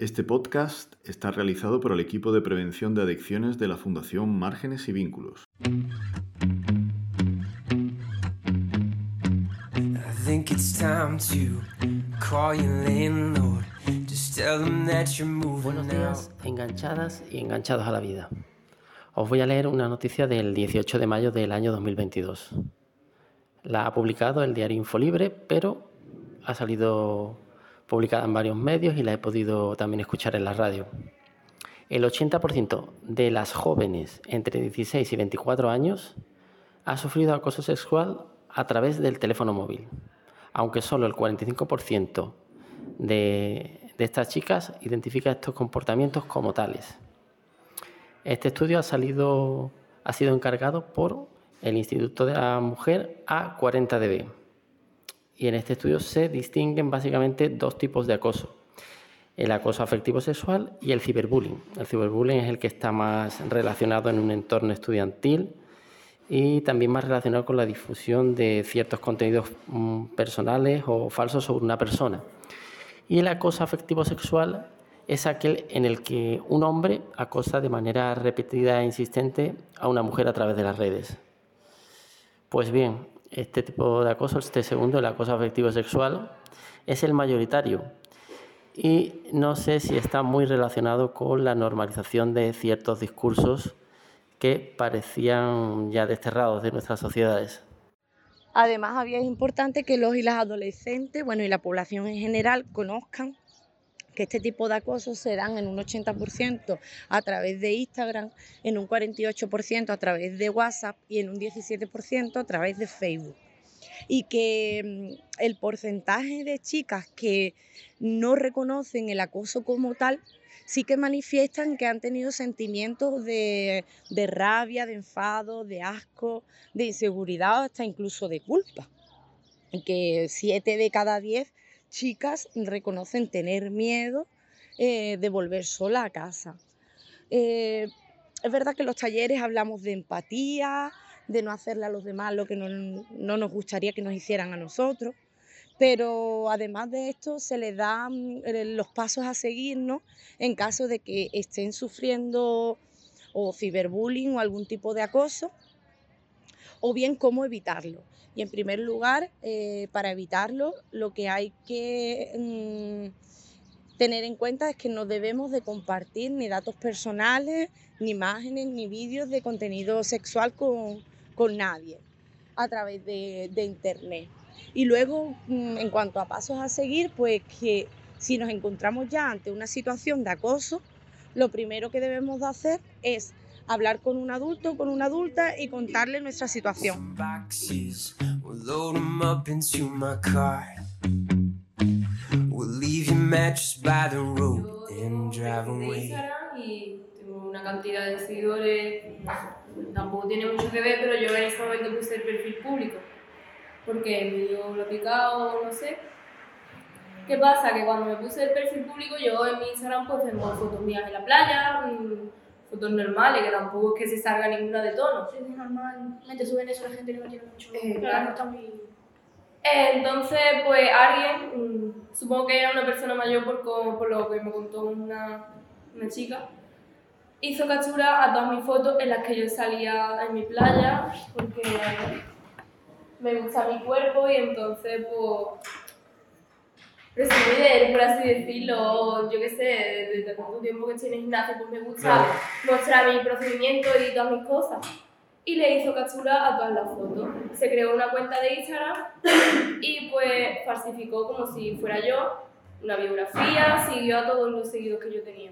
Este podcast está realizado por el equipo de prevención de adicciones de la Fundación Márgenes y Vínculos. Buenos días, enganchadas y enganchados a la vida. Os voy a leer una noticia del 18 de mayo del año 2022. La ha publicado el diario Infolibre, pero ha salido publicada en varios medios y la he podido también escuchar en la radio. El 80% de las jóvenes entre 16 y 24 años ha sufrido acoso sexual a través del teléfono móvil, aunque solo el 45% de, de estas chicas identifica estos comportamientos como tales. Este estudio ha, salido, ha sido encargado por el Instituto de la Mujer A40DB y en este estudio se distinguen básicamente dos tipos de acoso. El acoso afectivo sexual y el ciberbullying. El ciberbullying es el que está más relacionado en un entorno estudiantil y también más relacionado con la difusión de ciertos contenidos mm, personales o falsos sobre una persona. Y el acoso afectivo sexual es aquel en el que un hombre acosa de manera repetida e insistente a una mujer a través de las redes. Pues bien, este tipo de acoso, este segundo, el acoso afectivo sexual, es el mayoritario. Y no sé si está muy relacionado con la normalización de ciertos discursos que parecían ya desterrados de nuestras sociedades. Además, había es importante que los y las adolescentes, bueno, y la población en general conozcan que este tipo de acosos se dan en un 80% a través de Instagram, en un 48% a través de WhatsApp y en un 17% a través de Facebook. Y que mm, el porcentaje de chicas que no reconocen el acoso como tal sí que manifiestan que han tenido sentimientos de, rabia, de enfado, de asco, de inseguridad, hasta incluso de culpa. Que 7 de cada 10 chicas reconocen tener miedo eh, de volver sola a casa. Eh, es verdad que en los talleres hablamos de empatía, de no hacerle a los demás lo que no, nos gustaría que nos hicieran a nosotros, pero además de esto se les dan eh, los pasos a seguir en caso de que estén sufriendo o ciberbullying o algún tipo de acoso, o bien cómo evitarlo. Y en primer lugar, eh, para evitarlo, lo que hay que mm, tener en cuenta es que no debemos de compartir ni datos personales, ni imágenes, ni vídeos de contenido sexual con, nadie a través de, Internet. Y luego, mm, en cuanto a pasos a seguir, pues que si nos encontramos ya ante una situación de acoso, lo primero que debemos de hacer es hablar con un adulto, con una adulta y contarle nuestra situación. y tengo una cantidad de seguidores, tampoco tiene mucho que ver, pero yo en ese momento puse el perfil público, porque me dio lo picado, no sé. ¿Qué pasa? Que cuando me puse el perfil público, yo en mi Instagram pues tengo fotos mías en la playa, mm, fotos normales, que tampoco es que se salga ninguna de tono. Sí, normalmente suben eso la gente no tiene mucho. Eh, claro. está muy... entonces, pues alguien, mm, supongo que era una persona mayor por, por lo que me contó una, una chica, hizo captura a todas mis fotos en las que yo salía en mi playa, porque me gusta mi cuerpo y entonces, pues presumir de él, por así decirlo, yo qué sé, desde tanto tiempo que estoy en el gimnasio, pues me gusta mostrar mi procedimiento y todas mis cosas. Y le hizo captura a todas las fotos. Se creó una cuenta de Instagram y pues falsificó como si fuera yo una biografía, siguió a todos los seguidos que yo tenía.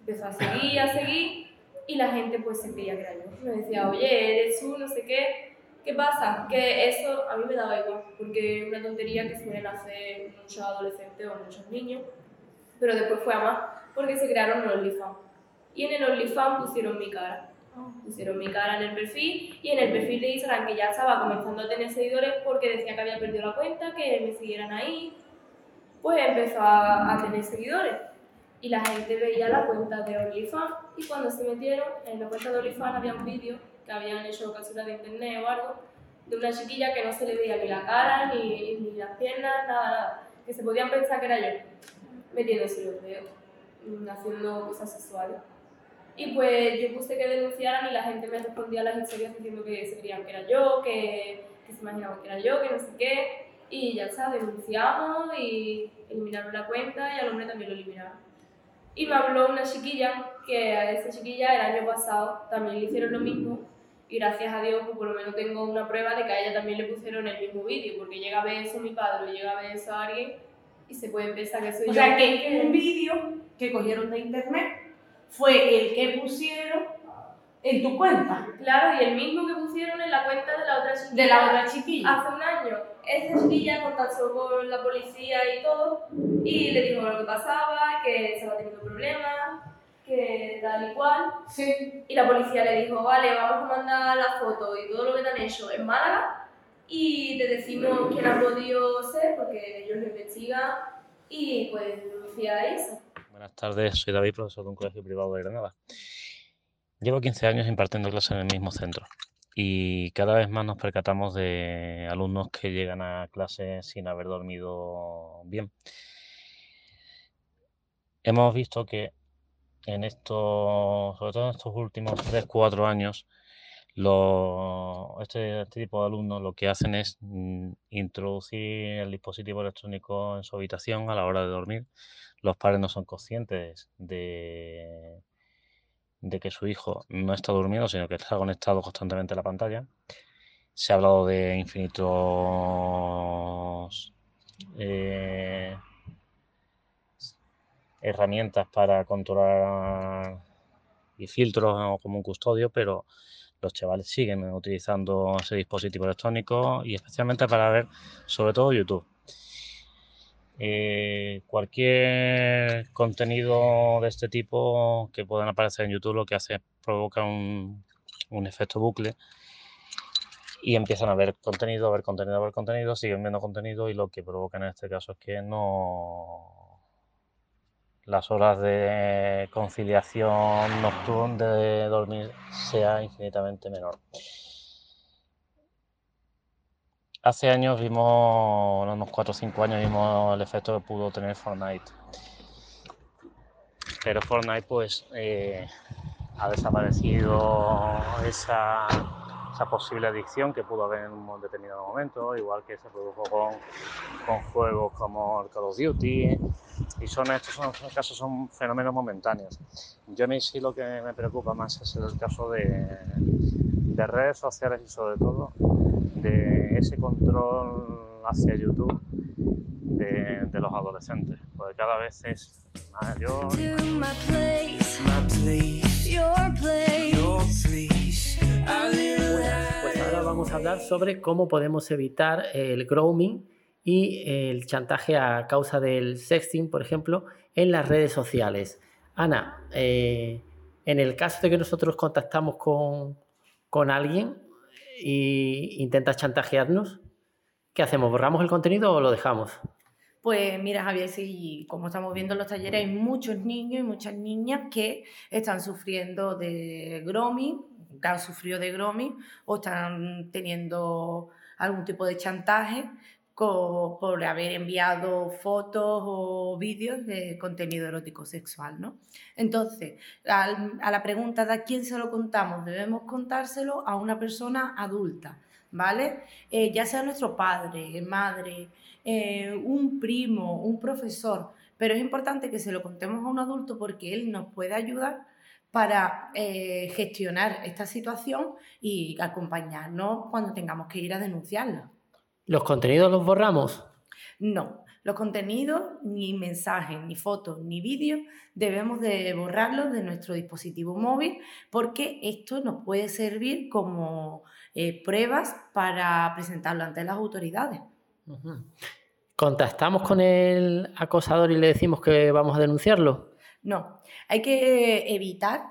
Empezó a seguir, a seguir y la gente pues se creía que era yo. Me decía, oye, eres tú, no sé qué ¿Qué pasa? Que eso a mí me daba igual, porque es una tontería que suelen hacer muchos adolescentes o muchos niños, pero después fue a más, porque se crearon OnlyFans. Y en el OnlyFans pusieron mi cara. Pusieron mi cara en el perfil y en el perfil de Instagram que ya estaba comenzando a tener seguidores porque decía que había perdido la cuenta, que me siguieran ahí, pues empezó a, a tener seguidores. Y la gente veía la cuenta de OnlyFans y cuando se metieron en la cuenta de OnlyFans había un vídeo que habían hecho captura de internet o algo, de una chiquilla que no se le veía ni la cara, ni, ni las piernas, nada, nada, que se podían pensar que era yo, metiéndose los dedos. mm, haciendo cosas sexuales. Y pues yo puse que denunciaran y la gente me respondía a las historias diciendo que se creían que era yo, que, que se imaginaban que era yo, que no sé qué. Y ya está, denunciamos y eliminaron la cuenta y al hombre también lo eliminaron. Y me habló una chiquilla, que a esa chiquilla el año pasado también le hicieron lo mismo. Y gracias a Dios, pues por lo menos tengo una prueba de que a ella también le pusieron el mismo vídeo, porque llega a ver eso mi padre, o llega a ver eso a alguien y se puede pensar que soy O yo. sea, que un vídeo que cogieron de internet fue el que pusieron en tu cuenta Claro, y el mismo que pusieron en la cuenta de la otra chiquilla. de la otra chiquilla. Hace un año, esta chiquilla contactó con la policía y todo, y le dijo lo que pasaba, que estaba teniendo problemas, que tal y cual. Sí. Y la policía le dijo, vale, vamos a mandar la foto y todo lo que te han hecho en Málaga, y te decimos quién ha podido ser, porque ellos lo investigan, y pues denuncia eso. Buenas tardes, soy David, profesor de un colegio privado de Granada. Llevo 15 años impartiendo clases en el mismo centro y cada vez más nos percatamos de alumnos que llegan a clase sin haber dormido bien. Hemos visto que en estos, sobre todo en estos últimos 3-4 años, este, este tipo de alumnos lo que hacen es mm, introducir el dispositivo electrónico en su habitación a la hora de dormir. Los padres no son conscientes de, de que su hijo no está durmiendo, sino que está conectado constantemente a la pantalla. Se ha hablado de infinitos eh, herramientas para controlar y filtros como un custodio, pero los chavales siguen utilizando ese dispositivo electrónico y especialmente para ver sobre todo YouTube. Eh, cualquier contenido de este tipo que puedan aparecer en YouTube lo que hace es provoca un, un efecto bucle y empiezan a ver contenido, a ver contenido, a ver contenido, siguen viendo contenido y lo que provoca en este caso es que no las horas de conciliación nocturna de dormir sea infinitamente menor. Hace años vimos, unos 4 o 5 años vimos el efecto que pudo tener Fortnite. Pero Fortnite pues eh, ha desaparecido esa, esa posible adicción que pudo haber en un determinado momento, igual que se produjo con, con juegos como el Call of Duty. Y son estos son, son casos, son fenómenos momentáneos. Yo a mí sí lo que me preocupa más es el caso de, de redes sociales y sobre todo de ese control hacia YouTube de, de los adolescentes, porque cada vez es mayor. Pues ahora vamos a hablar sobre cómo podemos evitar el grooming y el chantaje a causa del sexting, por ejemplo, en las redes sociales. Ana, eh, en el caso de que nosotros contactamos con, con alguien e intenta chantajearnos, ¿qué hacemos? ¿Borramos el contenido o lo dejamos? Pues mira, Javier, sí, como estamos viendo en los talleres, hay muchos niños y muchas niñas que están sufriendo de grooming, que han sufrido de grooming o están teniendo algún tipo de chantaje por haber enviado fotos o vídeos de contenido erótico sexual, ¿no? Entonces, a la pregunta de a quién se lo contamos, debemos contárselo a una persona adulta, ¿vale? Eh, ya sea nuestro padre, madre, eh, un primo, un profesor, pero es importante que se lo contemos a un adulto porque él nos puede ayudar para eh, gestionar esta situación y acompañarnos cuando tengamos que ir a denunciarla. ¿Los contenidos los borramos? No, los contenidos, ni mensajes, ni fotos, ni vídeos, debemos de borrarlos de nuestro dispositivo móvil porque esto nos puede servir como eh, pruebas para presentarlo ante las autoridades. ¿Contactamos con el acosador y le decimos que vamos a denunciarlo? No, hay que evitar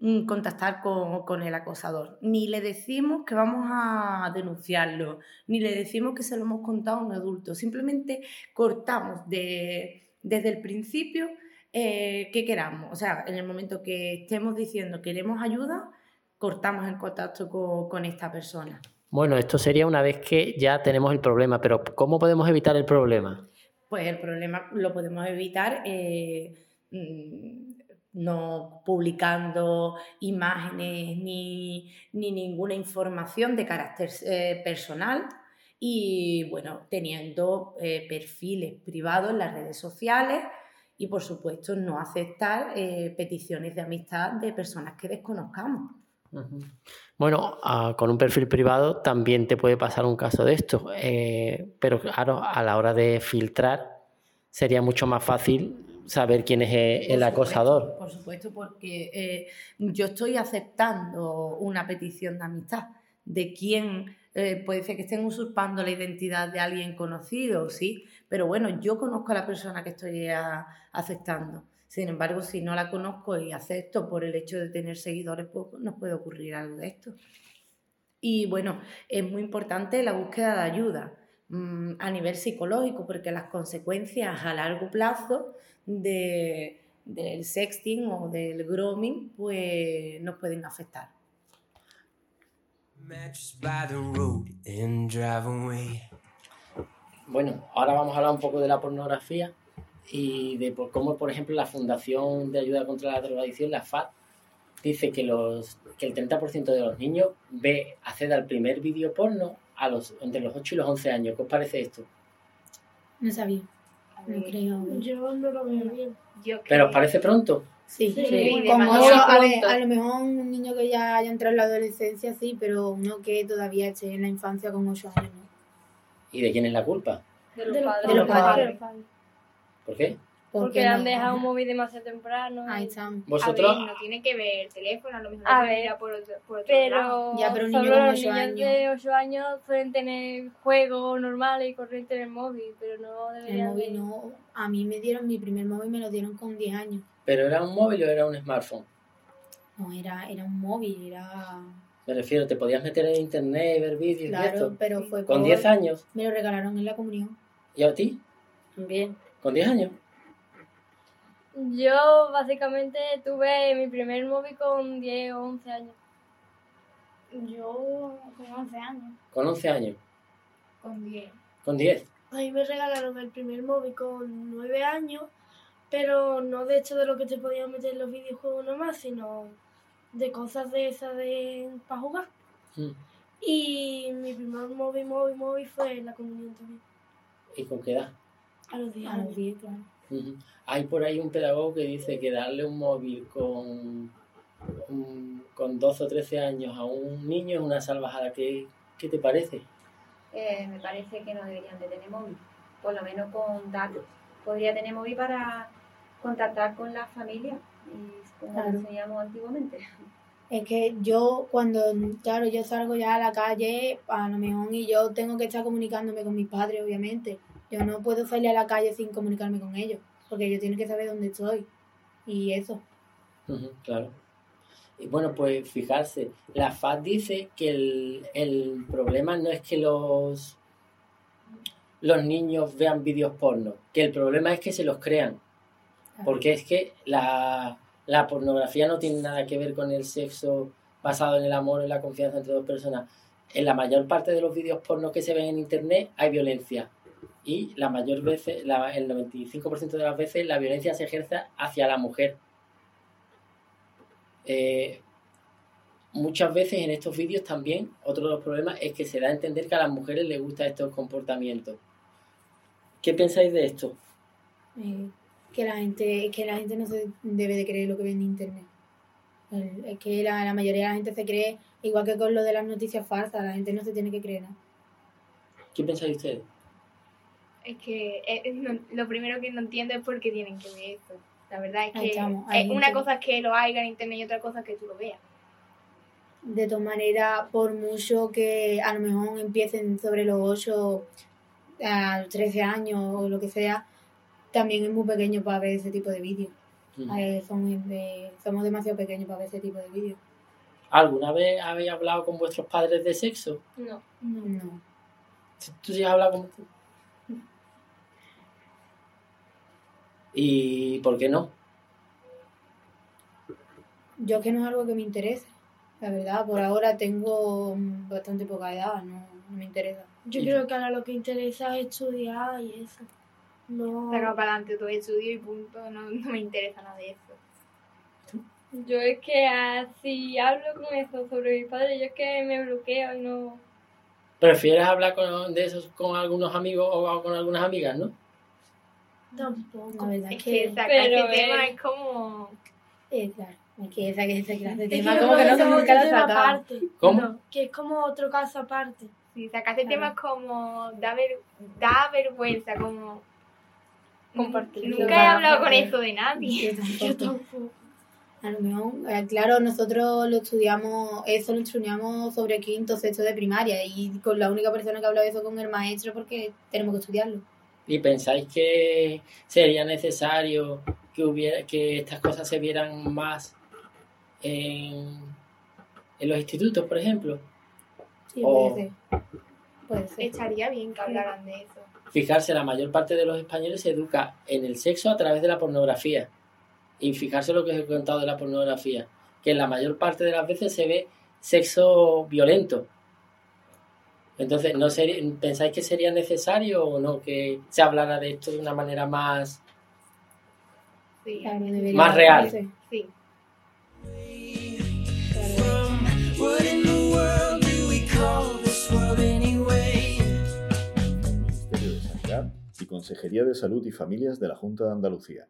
mm, contactar con, con el acosador. Ni le decimos que vamos a denunciarlo, ni le decimos que se lo hemos contado a un adulto. Simplemente cortamos de- desde el principio eh, que queramos. O sea, en el momento que estemos diciendo queremos ayuda, cortamos el contacto con, con esta persona. Bueno, esto sería una vez que ya tenemos el problema, pero ¿cómo podemos evitar el problema? Pues el problema lo podemos evitar eh, no publicando imágenes ni, ni ninguna información de carácter eh, personal y bueno, teniendo eh, perfiles privados en las redes sociales y por supuesto no aceptar eh, peticiones de amistad de personas que desconozcamos. Bueno, ah, con un perfil privado también te puede pasar un caso de esto, pero claro, a la hora de filtrar sería mucho más fácil saber quién es eh, el Por supuesto, acosador. Por supuesto, porque eh, yo estoy aceptando una petición de amistad de quién eh, puede ser que estén usurpando la identidad de alguien conocido, sí, pero bueno, yo conozco a la persona que estoy a- aceptando. Sin embargo, si no la conozco y acepto por el hecho de tener seguidores, pues nos puede ocurrir algo de esto. Y bueno, es muy importante la búsqueda de ayuda mm, a nivel psicológico, porque las consecuencias a largo plazo de, del sexting o del grooming, pues nos pueden afectar. Mattress by the road and drive away. Bueno, ahora vamos a hablar un poco de la pornografía y de por cómo, por ejemplo, la Fundación de Ayuda contra la Drogadicción, la FAD, dice que, los, que el 30% de los niños ve, accede al primer vídeo porno a los, entre los 8 y los 11 años. ¿Qué os parece esto? No sabía. No creo. Yo no lo veo bien. Yo ¿Pero os parece pronto? Sí, Sí, sí, como a, ver, pronto. a lo mejor un niño que ya haya entrado en la adolescencia, sí, pero uno que todavía esté en la infancia con 8 años. ¿Y de quién es la culpa? De los De los padres. de los padres. De los padres. ¿Por qué? Porque no? han dejado un móvil demasiado temprano. Ahí y- están. ¿Vosotros? A ver, no tiene que ver el teléfono, a lo mejor A ver, mira por otro, por otro lado. Pero, Ya, pero un niño solo con los ocho niños años. de 8 años suelen tener juegos normales y corriente en el móvil, pero no El deberían móvil de- no. A mí me dieron mi primer móvil, me lo dieron con 10 años. ¿Pero era un móvil o era un smartphone? No, era, era un móvil, era. Me refiero, te podías meter en internet y ver vídeos y Claro, esto. pero fue Con por- 10 años. Me lo regalaron en la comunión. ¿Y a ti? Bien. ¿Con 10 años? Yo básicamente tuve mi primer móvil con 10 o 11 años. Yo con 11 años. Con 11 años. Con 10. Con 10. A mí me regalaron el primer móvil con 9 años, pero no de hecho de lo que te podían meter en los videojuegos nomás, sino de cosas de esas de para jugar. Mm. Y mi primer móvil, móvil, móvil fue en la comunión también, ¿Y con qué edad? a los 10 A los años. 10, claro. Hay por ahí un pedagogo que dice que darle un móvil con, un- con 12 o 13 años a un niño es una salvajada. ¿Qué, qué te parece? Eh, me parece que no deberían de tener móvil, por lo menos con datos. Podría tener móvil para contactar con la familia, y como Claro. lo enseñamos antiguamente. Es que yo cuando, claro, yo salgo ya a la calle, a lo mejor, y yo tengo que estar comunicándome con mis padres, obviamente. Yo no puedo salir a la calle sin comunicarme con ellos, porque ellos tienen que saber dónde estoy. Y eso. Claro. Y bueno, pues fijarse, la FAD dice que el, el problema no es que los, los niños vean vídeos porno, que el problema es que se los crean. Porque es que la, la pornografía no tiene nada que ver con el sexo basado en el amor, en la confianza entre dos personas. En la mayor parte de los vídeos porno que se ven en internet hay violencia. Y la mayor veces, la- el 95% de las veces, la violencia se ejerce hacia la mujer. Eh, muchas veces en estos vídeos también, otro de los problemas es que se da a entender que a las mujeres les gustan estos comportamientos. ¿Qué pensáis de esto? Eh, que la gente que la gente no se debe de creer lo que ve en internet. El- es que la, la mayoría de la gente se cree, igual que con lo de las noticias falsas, la gente no se tiene que creer nada. ¿Qué pensáis ustedes? Es que eh, no- lo primero que no entiendo es por qué tienen que ver esto. La verdad es que estamos, eh, una cosa es que lo haya en internet y otra cosa es que tú lo veas. De todas maneras, por mucho que a lo mejor empiecen sobre los 8 a los 13 años o lo que sea, también es muy pequeño para ver ese tipo de vídeos. Ujú. Eh, de- somos demasiado pequeños para ver ese tipo de vídeos. ¿Alguna vez habéis hablado con vuestros padres de sexo? No. No. ¿Tú sí has hablado con... ¿Y por qué no? Yo es que no es algo que me interese. La verdad, por ahora tengo bastante poca edad, no, no me interesa. Yo creo que ahora lo que interesa es estudiar y eso. No. Saca para adelante todo estudio y punto. No, no me interesa nada de eso. Yo es que ah, si hablo con eso sobre mis padres, yo es que me bloqueo y no... ¿Prefieres hablar con, de eso con algunos amigos o con algunas amigas, no? Tampoco. La Es que que, Pero ese tema es- como... eh, claro, es que esa que esa clase de Es tema que como que no es nunca tema sacaba. aparte. ¿Cómo? No, que es como otro caso aparte. Si sacas ese Claro. tema es como... Da, ver- da vergüenza, como... Compartir. Nunca he hablado con eso de nadie. Yo tampoco. tampoco. A lo mejor, eh, claro, nosotros lo estudiamos, eso lo estudiamos sobre quinto, sexto de primaria y con la única persona que ha hablado de eso con el maestro porque tenemos que estudiarlo. ¿Y pensáis que sería necesario que hubiera que estas cosas se vieran más en, en los institutos, por ejemplo? Sí, O- puede ser. Puede ser. Estaría bien que hablaran de eso. Fijarse, la mayor parte de los españoles se educa en el sexo a través de la pornografía. Y fijarse lo que os he contado de la pornografía, que la mayor parte de las veces se ve sexo violento. Entonces, ¿no sería- ¿pensáis que sería necesario o no que se hablara de esto de una manera más... Sí. Más real. Sí. Ministerio de Sanidad y Consejería de Salud y Familias de la Junta de Andalucía.